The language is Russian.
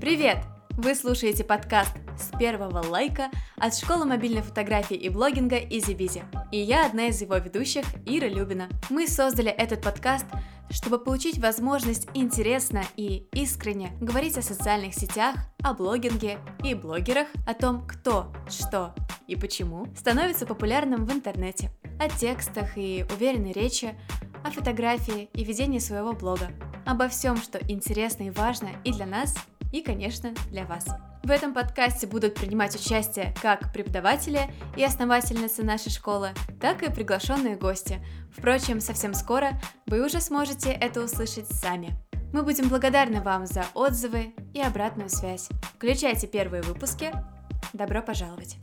Привет! Вы слушаете подкаст с первого лайка от школы мобильной фотографии и блогинга EasyBizy. И я одна из его ведущих, Ира Любина. Мы создали этот подкаст, чтобы получить возможность интересно и искренне говорить о социальных сетях, о блогинге и блогерах, о том, кто, что и почему становится популярным в интернете, о текстах и уверенной речи, о фотографии и ведении своего блога, обо всем, что интересно и важно и для нас, и, конечно, для вас. В этом подкасте будут принимать участие как преподаватели и основательницы нашей школы, так и приглашенные гости. Впрочем, совсем скоро вы уже сможете это услышать сами. Мы будем благодарны вам за отзывы и обратную связь. Включайте первые выпуски. Добро пожаловать!